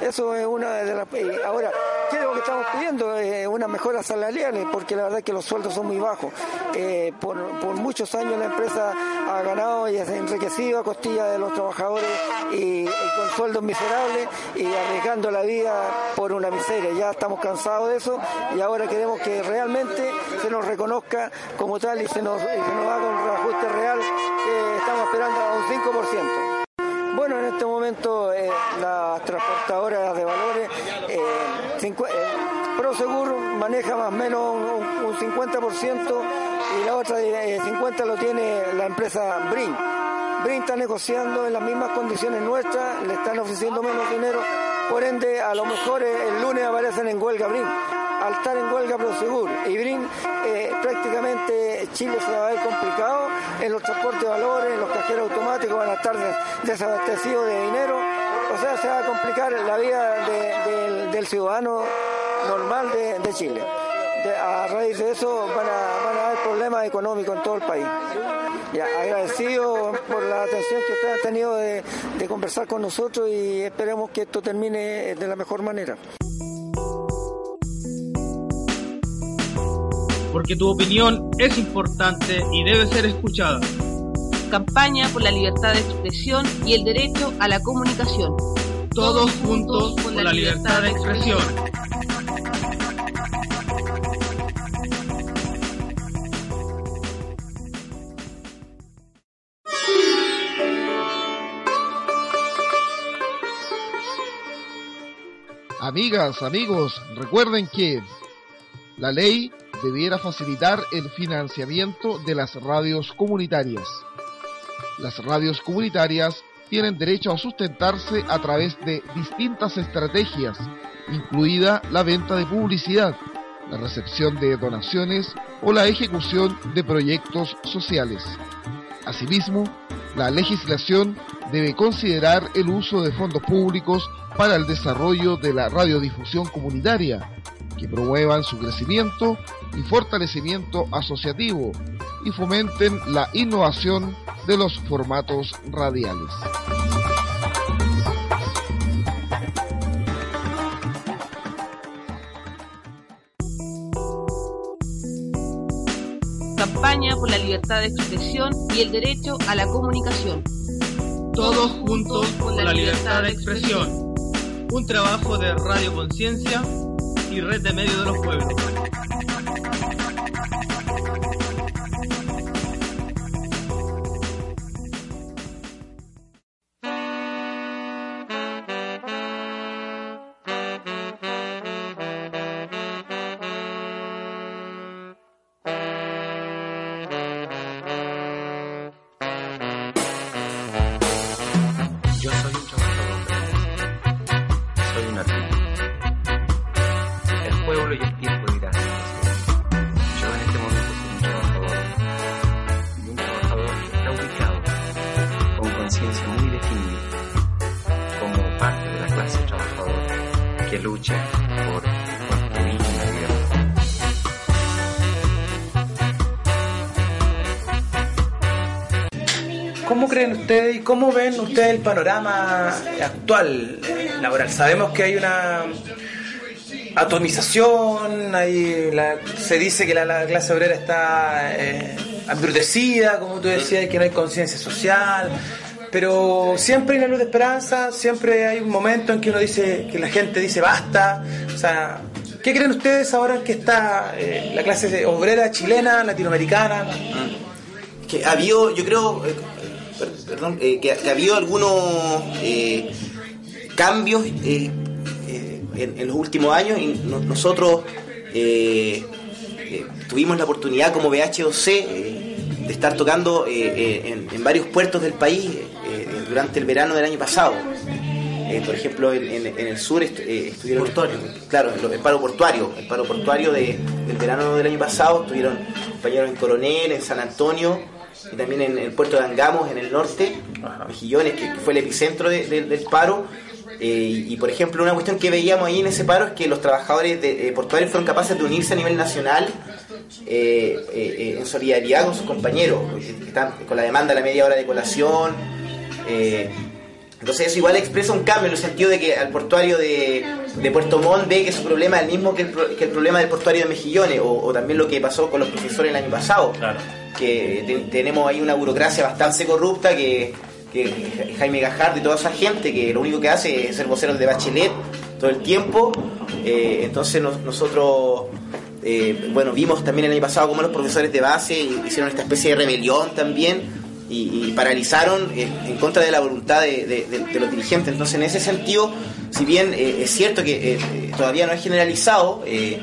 Eso es una de las... eh, ahora, ¿qué es lo que estamos pidiendo? Eh, unas mejoras salariales, porque la verdad es que los sueldos son muy bajos. Eh, por, por muchos años la empresa ha ganado y ha enriquecido a costilla de los trabajadores y, con sueldos miserables y arriesgando la vida por una miseria. Ya estamos cansados de eso y ahora queremos que realmente se nos reconozca como tal y se nos, y se nos haga un reajuste real que estamos esperando a un 5%. Bueno, en este momento eh, las transportadoras de valores, eh, eh, Prosegur maneja más o menos un, un 50% y la otra eh, 50% lo tiene la empresa Brin. Brin está negociando en las mismas condiciones nuestras, le están ofreciendo menos dinero, por ende a lo mejor eh, el lunes aparecen en huelga Brin. al estar en huelga Prosegur y BRIN, eh, prácticamente Chile se va a ver complicado en los transportes de valores, en los cajeros automáticos van a estar des- desabastecidos de dinero, o sea, se va a complicar la vida de- del, ciudadano normal de, de Chile. A raíz de eso van a, problemas económicos en todo el país. Ya, agradecido por la atención que ustedes han tenido de, de conversar con nosotros y esperemos que esto termine de la mejor manera. porque tu opinión es importante y debe ser escuchada. Campaña por la libertad de expresión y el derecho a la comunicación. Todos juntos por la libertad de expresión. Amigas, amigos, recuerden que la ley debiera facilitar el financiamiento de las radios comunitarias. Las radios comunitarias tienen derecho a sustentarse a través de distintas estrategias, incluida la venta de publicidad, la recepción de donaciones o la ejecución de proyectos sociales. Asimismo, la legislación debe considerar el uso de fondos públicos para el desarrollo de la radiodifusión comunitaria, que promuevan su crecimiento y fortalecimiento asociativo y fomenten la innovación de los formatos radiales. Campaña por la libertad de expresión y el derecho a la comunicación. Todos juntos por la libertad de expresión. Un trabajo de Radio Conciencia y Red de Medios de los Pueblos. Y cómo ven ustedes el panorama actual eh, laboral? Sabemos que hay una atomización, hay la- se dice que la, la clase obrera está eh, como tú decías, que no hay conciencia social, pero siempre hay una luz de esperanza, siempre hay un momento en que uno dice, que la gente dice basta, o sea, ¿qué creen ustedes ahora que está eh, la clase obrera chilena, latinoamericana? que ha habido, yo creo, eh, perdón, eh, que, que ha habido algunos eh, cambios eh, en, en los últimos años y no- nosotros tuvimos la oportunidad como VHOC de estar tocando en, en varios puertos del país durante el verano del año pasado. Por ejemplo, en, el sur est- estuvieron... Claro, el, el paro portuario. El paro portuario de- del verano del año pasado estuvieron compañeros en Coronel, en San Antonio y también en el puerto de Angamos, en el norte, Mejillones, que, que fue el epicentro de- de- del paro. Eh, y, por ejemplo, una cuestión que veíamos ahí en ese paro es que los trabajadores de, eh, portuarios fueron capaces de unirse a nivel nacional eh, eh, eh, en solidaridad con sus compañeros, que están con la demanda de la media hora de colación. Entonces eso igual expresa un cambio en el sentido de que al portuario de, de Puerto Montt ve que su problema es el mismo que el, pro- que el problema del portuario de Mejillones, o, o también lo que pasó con los profesores el año pasado, que te- tenemos ahí una burocracia bastante corrupta que, que Jaime Gajardo y toda esa gente que lo único que hace es ser voceros de Bachelet todo el tiempo, eh, entonces nos- nosotros... eh, bueno, vimos también el año pasado cómo los profesores de base hicieron esta especie de rebelión también y, y paralizaron en, en contra de la voluntad de, de- de- de los dirigentes. Entonces, en ese sentido, si bien eh, es cierto que eh, eh, todavía no es generalizado, eh,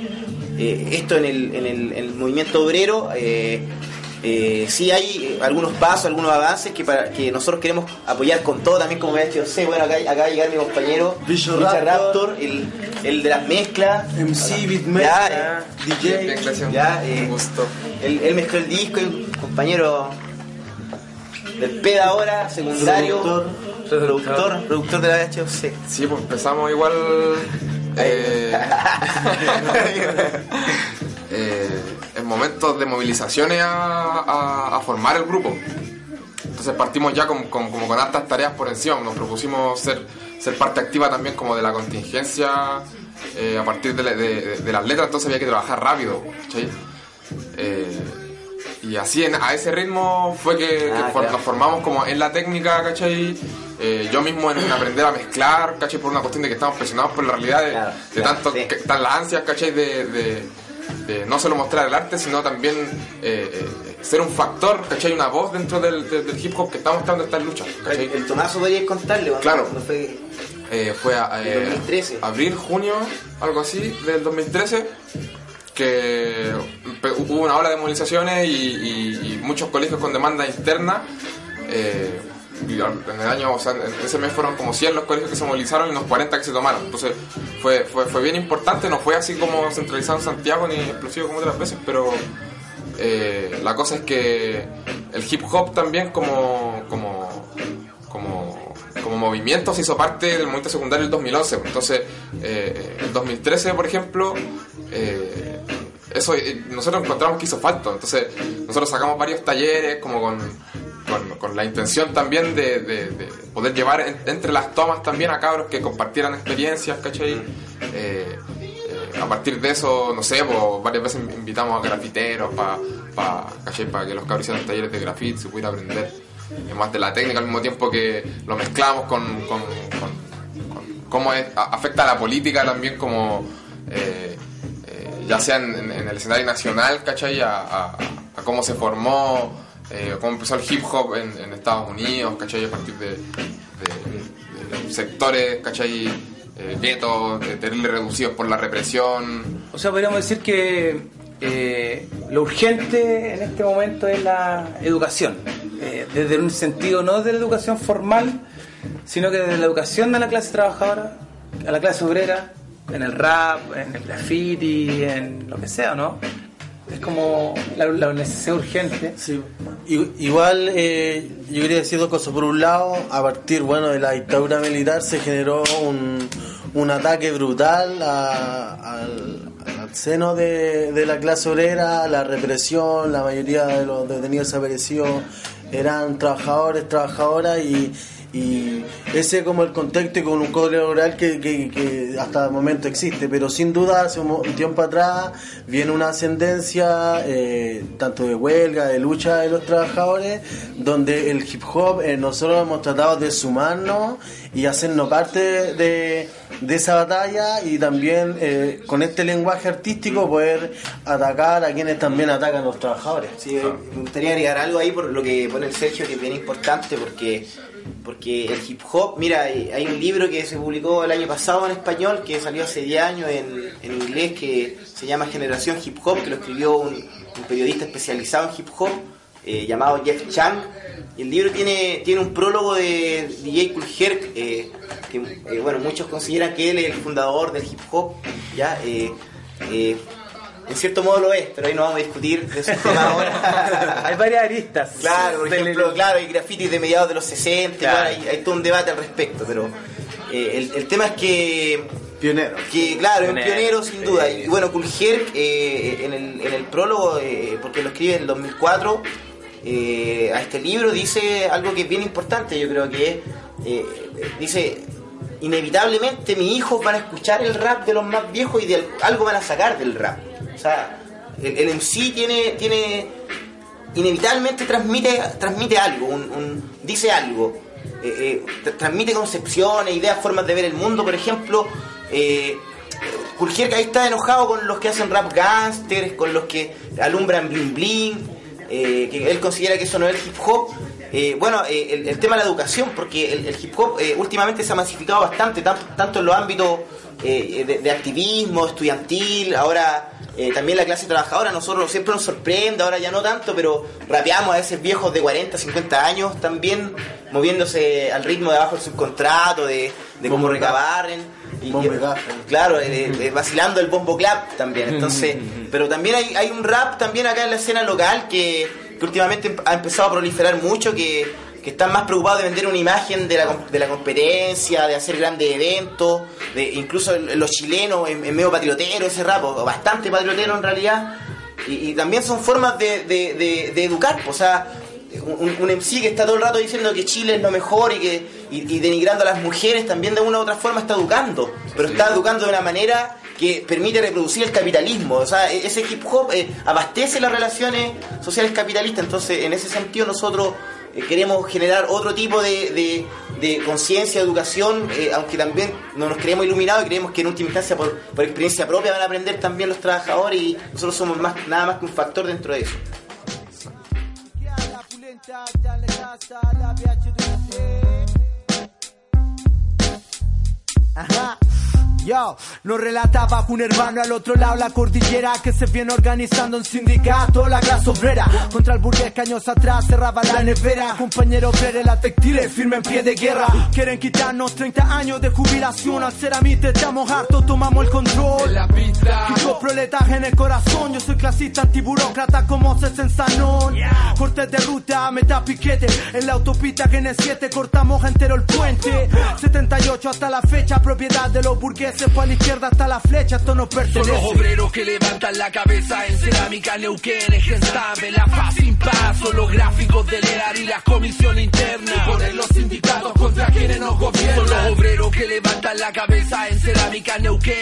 eh, esto en el, en el- en el movimiento obrero, eh, eh, sí hay eh, algunos pasos, algunos avances que para que nosotros queremos apoyar con todo, también como me ha dicho sé, bueno, acá, acá va a llegar mi compañero Richard Raptor. Raptor, el, el de las mezclas. MC, beatmaker, eh, DJ. Ya, eh, Él, él mezcló el disco, el compañero del PED ahora, secundario, productor, productor, de la VHOC. Sí, pues empezamos igual. *laughs* eh, *laughs* eh, en momentos de movilizaciones a, a- a formar el grupo. Entonces partimos ya con, con- como con hartas tareas por encima. Nos propusimos ser, ser parte activa también como de la contingencia eh, a partir de, la- de- de- de las letras, entonces había que trabajar rápido. Eh, y así en- a ese ritmo fue que, que Ah, for- claro. nos formamos como en la técnica, ¿cachai? Eh, yo mismo en, en aprender a mezclar, ¿cachai? Por una cuestión de que estamos presionados por la realidad de, de tanto que están las ansias, ¿cachai? De, de- de no solo mostrar el arte, sino también eh, eh, ser un factor, ¿cachai? Una voz dentro del, del- del hip hop que está mostrando estas luchas, ¿cachai? El Tomazo podrías contarle, ¿cuándo- Claro. cuándo fue? Eh, fue a, eh, 2013. abril, junio, algo así, del 2013, que hubo una ola de movilizaciones y, muchos colegios con demanda interna. eh, en el año, ese mes fueron como 100 los colegios que se movilizaron y unos 40 que se tomaron. Entonces fue, fue, fue bien importante, no fue así como centralizado en Santiago ni explosivo como otras veces, pero eh, la cosa es que el hip hop también como, como, como, como movimiento se hizo parte del movimiento secundario del 2011. Entonces, eh, el 2013, por ejemplo, eh, eso eh, nosotros encontramos que hizo falta. Entonces, nosotros sacamos varios talleres como con, con, la intención también de, de- de poder llevar en- entre las tomas también a cabros que compartieran experiencias, ¿cachai? Eh, a partir de eso, no sé, pues, varias veces invitamos a grafiteros para para que los cabros hicieran talleres de grafite, se pudiera aprender eh, más de la técnica al mismo tiempo que lo mezclamos con, cómo afecta a la política también como eh, eh, ya sea en, el escenario nacional, ¿cachai? A, cómo se formó, eh, cómo empezó el hip hop en, Estados Unidos, ¿cachai? A partir de, sectores, ¿cachai? Eh, guetos, terribles reducidos por la represión. O sea, podríamos decir que eh, lo urgente en este momento es la educación. Eh, desde un sentido no de la educación formal, sino que desde la educación a la clase trabajadora, a la clase obrera, en el rap, en el graffiti, en lo que sea, ¿no? Es como la, la necesidad urgente. I- Igual, eh, yo quería decir dos cosas. Por un lado, a partir bueno de la dictadura militar se generó un, un ataque brutal a- al, al seno de, de la clase obrera, la represión, la mayoría de los detenidos desaparecidos eran trabajadores, trabajadoras y, y ese como el contexto y con un código laboral que, que- hasta el momento existe, pero sin duda hace un, tiempo atrás viene una ascendencia eh, tanto de huelga, de lucha de los trabajadores, donde el hip hop eh, nosotros hemos tratado de sumarnos y hacernos parte de, de esa batalla y también eh, con este lenguaje artístico poder atacar a quienes también atacan a los trabajadores. Sí, eh, me gustaría agregar algo ahí por lo que pone el Sergio que es bien importante porque porque el hip hop, mira, hay hay un libro que se publicó el año pasado en español que salió hace 10 años en, inglés que se llama Generación Hip Hop, que lo escribió un, periodista especializado en hip hop eh, llamado Jeff Chang. Y el libro tiene, tiene un prólogo de DJ Cool Herc, eh, que eh, bueno, muchos consideran que él es el fundador del hip hop, ¿ya? En cierto modo lo es, pero ahí no vamos a discutir de esos temas ahora. *laughs* Hay varias aristas. Claro, por ejemplo, claro, hay grafitis de mediados de los 60, Claro. hay, hay todo un debate al respecto, pero eh, el, el tema es que... Pionero. Que claro, es un Pionero, sin duda. Y bueno, Kuljer eh, en, el, en el prólogo, eh, porque lo escribe en el 2004, eh, a este libro dice algo que es bien importante, yo creo que eh, dice, inevitablemente mis hijos van a escuchar el rap de los más viejos y de al- algo van a sacar del rap. O sea, el, el MC tiene, tiene inevitablemente transmite, transmite algo, un- dice algo, eh, eh, tra- transmite concepciones, ideas, formas de ver el mundo, por ejemplo. Eh, Kuljer ahí está enojado con los que hacen rap gangsters, con los que alumbran bling bling, eh, que él considera que eso no es el hip hop. Bueno, el, tema de la educación, porque el, hip hop últimamente se ha masificado bastante, tanto, en los ámbitos de activismo, estudiantil, ahora eh, también la clase trabajadora, nosotros siempre nos sorprende, ahora ya no tanto, pero rapeamos a veces viejos de 40, 50 años también, moviéndose al ritmo de abajo del subcontrato, de, de cómo recabar. Y, claro, eh, eh, vacilando el bombo clap también. Entonces, pero también hay, hay un rap también acá en la escena local que, que últimamente ha empezado a proliferar mucho, que que están más preocupados de vender una imagen de la, de la competencia, de hacer grandes eventos, de incluso los chilenos en, medio patriotero ese rap, o bastante patriotero en realidad, y, también son formas de, de, educar, o sea, un, un, MC que está todo el rato diciendo que Chile es lo mejor y que y, denigrando a las mujeres también de una u otra forma está educando, pero está educando de una manera que permite reproducir el capitalismo. O sea, e-, ese hip hop eh, abastece las relaciones sociales capitalistas. Entonces, en ese sentido, nosotros eh, queremos generar otro tipo de, de, conciencia, educación, eh, aunque también no nos creemos iluminados y creemos que en última instancia por, por, experiencia propia van a aprender también los trabajadores y nosotros somos más, nada más que un factor dentro de eso. Ajá. Yo, nos relataba un hermano al otro lado la cordillera que se viene organizando un sindicato, la clase obrera. Contra el burgués que años atrás cerraba la nevera. Compañero obrero la textiles firme en pie de guerra. Quieren quitarnos 30 años de jubilación. Al ser a mí te estamos hartos, tomamos el control. La Quito proletaje en el corazón. Yo soy clasista antiburócrata como César Sanón. Cortes de ruta, meta piquete. En la autopista que en el 7 cortamos entero el puente. 78 hasta la fecha, propiedad de los burgueses se fue a la izquierda hasta la flecha, esto no pertenece. Son los obreros que levantan la cabeza en cerámica Neuquén, en la faz sin paz, son los gráficos de Lear y la comisión interna. Y poner los sindicatos contra quienes nos gobiernan. Son los obreros que levantan la cabeza en cerámica Neuquén,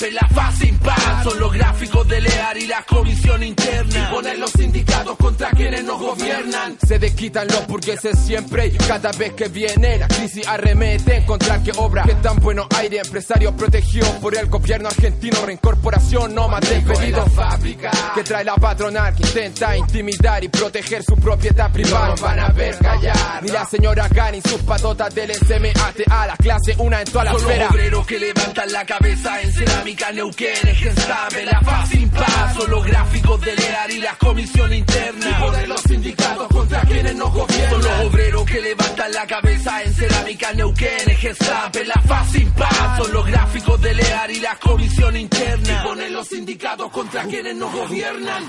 en la faz sin paz, son los gráficos de Lear y la comisión interna. Y poner los sindicatos contra quienes nos gobiernan. Se desquitan los burgueses siempre y cada vez que viene la crisis arremete contra que obra que tan bueno aire empresario protegido por el gobierno argentino, reincorporación no más despedido. fábrica que trae la patronal que intenta intimidar y proteger su propiedad privada. No van a ver callar. Ni la señora Gani, sus patotas del SMAT a la clase, una en toda la Son los obreros que levantan la cabeza en cerámica Neuquén, sabe la paz sin paz. Los gráficos de Lear y la comisión interna. Y poner los sindicatos contra quienes nos gobiernan. Son los obreros que levantan la cabeza en cerámica Neuquén, sabe la paz sin paz. Son los gráficos de Lear y la comisión interna. Y ponen los sindicatos contra quienes nos gobiernan.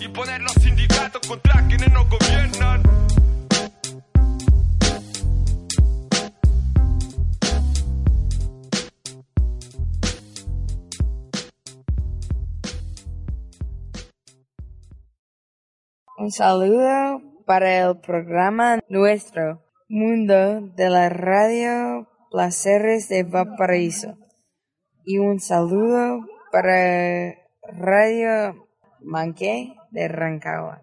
Y poner los sindicatos contra quienes nos gobiernan. Un saludo para el programa Nuestro Mundo de la Radio Placeres de Valparaíso. Y un saludo para Radio Manqué de Rancagua.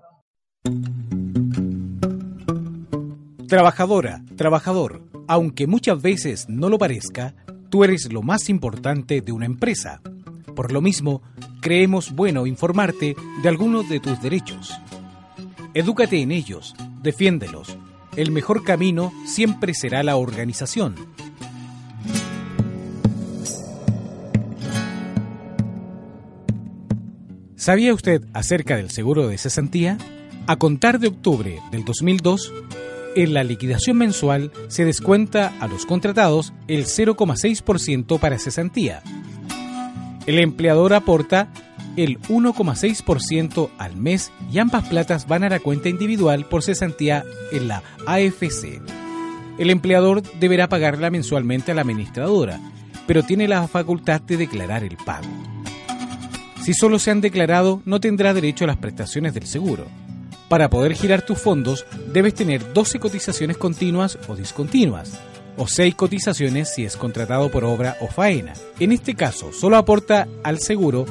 Trabajadora, trabajador, aunque muchas veces no lo parezca, tú eres lo más importante de una empresa. Por lo mismo, creemos bueno informarte de algunos de tus derechos. Edúcate en ellos, defiéndelos. El mejor camino siempre será la organización. ¿Sabía usted acerca del seguro de cesantía? A contar de octubre del 2002, en la liquidación mensual se descuenta a los contratados el 0,6% para cesantía. El empleador aporta el 1,6% al mes y ambas platas van a la cuenta individual por cesantía en la AFC. El empleador deberá pagarla mensualmente a la administradora, pero tiene la facultad de declarar el pago. Si solo se han declarado, no tendrá derecho a las prestaciones del seguro. Para poder girar tus fondos, debes tener 12 cotizaciones continuas o discontinuas, o 6 cotizaciones si es contratado por obra o faena. En este caso, solo aporta al seguro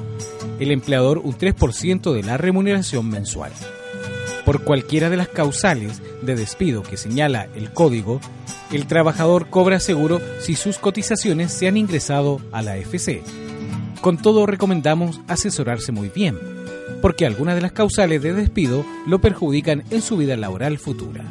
el empleador un 3% de la remuneración mensual. Por cualquiera de las causales de despido que señala el código, el trabajador cobra seguro si sus cotizaciones se han ingresado a la FC con todo recomendamos asesorarse muy bien, porque algunas de las causales de despido lo perjudican en su vida laboral futura.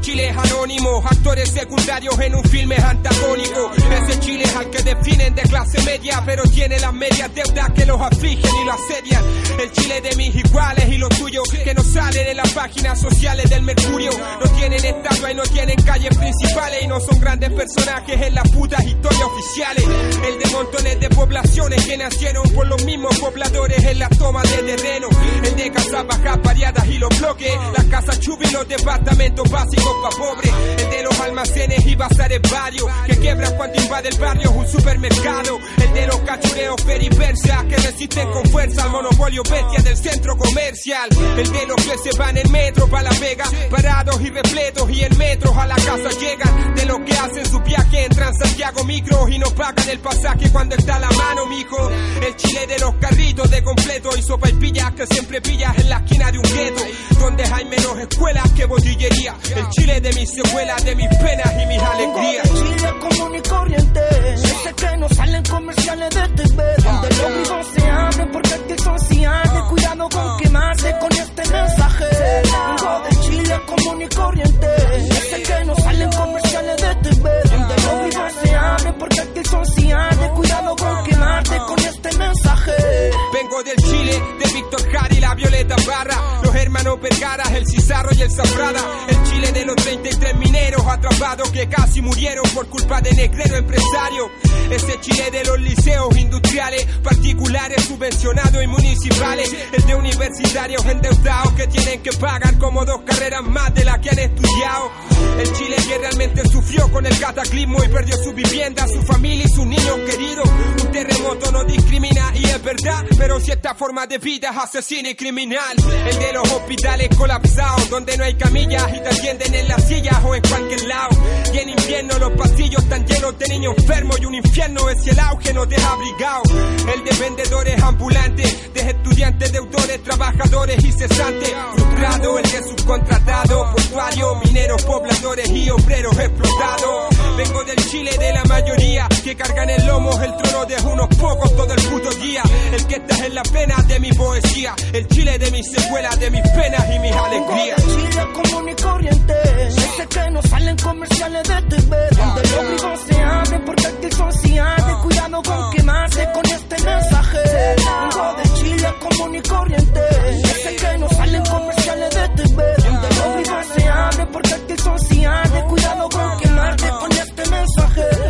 Chile es anónimo, actores secundarios en un filme antagónico. Ese Chile es al que definen de clase media, pero tiene las medias deudas que los afligen y lo asedian. El Chile de mis iguales y los tuyos, que no salen en las páginas sociales del Mercurio. No tienen estatua y no tienen calles principales y no son grandes personajes en las putas historias oficiales. El de montones de poblaciones que nacieron por los mismos pobladores en las tomas de terreno. El de casas bajas variadas y los bloques las casas chubi y los departamentos básicos pa' pobres. El de los almacenes y bazares varios. Que quiebran cuando invade el barrio El de los cachureos peripersas que resisten con fuerza al monopolio bestia del centro comercial. El de los que se van en metro pa' la vega. Parados y repletos y en metros a la casa llegan. De los que hacen su viaje en Transantiago Micro y no pagan el pasaje cuando está a la mano, mijo. El chile de los carritos de completo y sopa y pillas que siempre pillas en la esquina de un gueto donde hay menos escuelas que botillería. El Chile de mis secuelas, de mis penas y mis alegrías. Chile común y corriente, que no salen comerciales de TV, donde los vivos se abren porque aquí son cianes. Cuidado con quemarse con este mensaje. Vengo de Chile común y corriente, que no salen comerciales de TV, donde los vivos se porque aquí son cianes. Cuidado con quemarte con este mensaje. Vengo del Chile, de Víctor Jara y la Violeta Barra, los hermanos Vergara, el Cizarro y el Zafrada, el Chile de los 33 mineros atrapados que casi murieron por culpa de negrero empresario, ese Chile de los liceos industriales, particulares, subvencionados y municipales, el de universitarios endeudados que tienen que pagar como dos carreras más de las que han estudiado, el Chile que realmente sufrió con el cataclismo y perdió su vivienda, su familia y sus niños queridos, un terremoto no discrimina y es verdad, pero si esta forma de vida es asesina y criminal, el de los hospitales colapsados, donde no hay camillas y te atienden en las sillas o en cualquier lado. Y en invierno los pasillos están llenos de niños enfermos y un infierno es el auge no deja abrigado. El de vendedores ambulantes, de estudiantes, deudores, trabajadores y cesantes. Frustrado, el de subcontratado, portuario, mineros, pobladores y obreros explotados. Vengo del Chile de la mayoría, que cargan en lomos el trono de unos pocos todo el puto día. El que está en la pena de mi poesía, el Chile de mis secuelas, de mis penas y mis alegrías. Vengo de Chile común y corriente, ese que no salen comerciales de TV, donde los vivos se abren porque aquí son. Cuidado con quemarse con este mensaje. Vengo de Chile común y corriente, ese que no salen comerciales de TV, donde los vivos se abren porque aquí son. Cuidado con quemarte con este mensaje.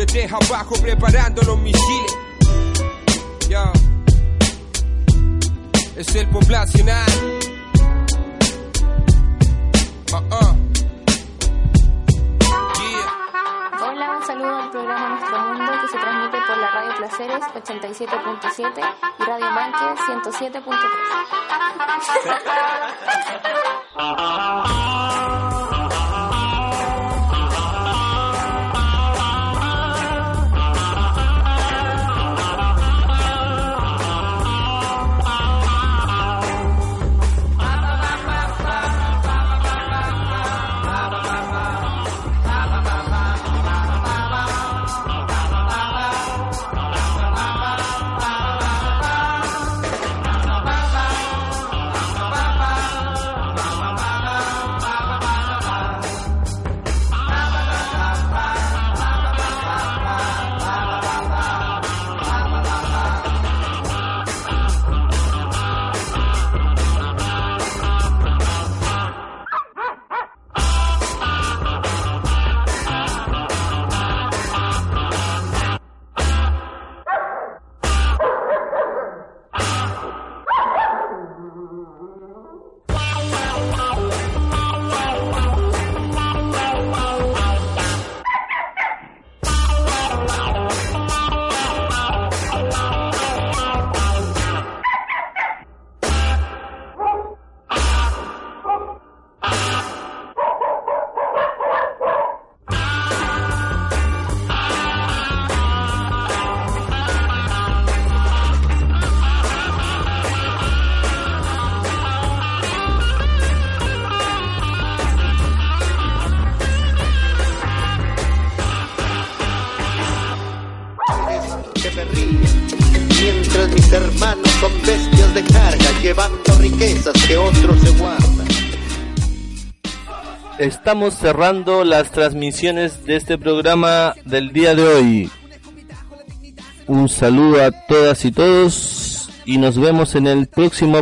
Desde abajo preparando los misiles. Es el poblacional. Ah, ah. Hola, un saludo al programa Nuestro Mundo que se transmite por la Radio Placeres 87.7 y Radio Banque 107.3. *laughs* Estamos cerrando las transmisiones de este programa del día de hoy. Un saludo a todas y todos y nos vemos en el próximo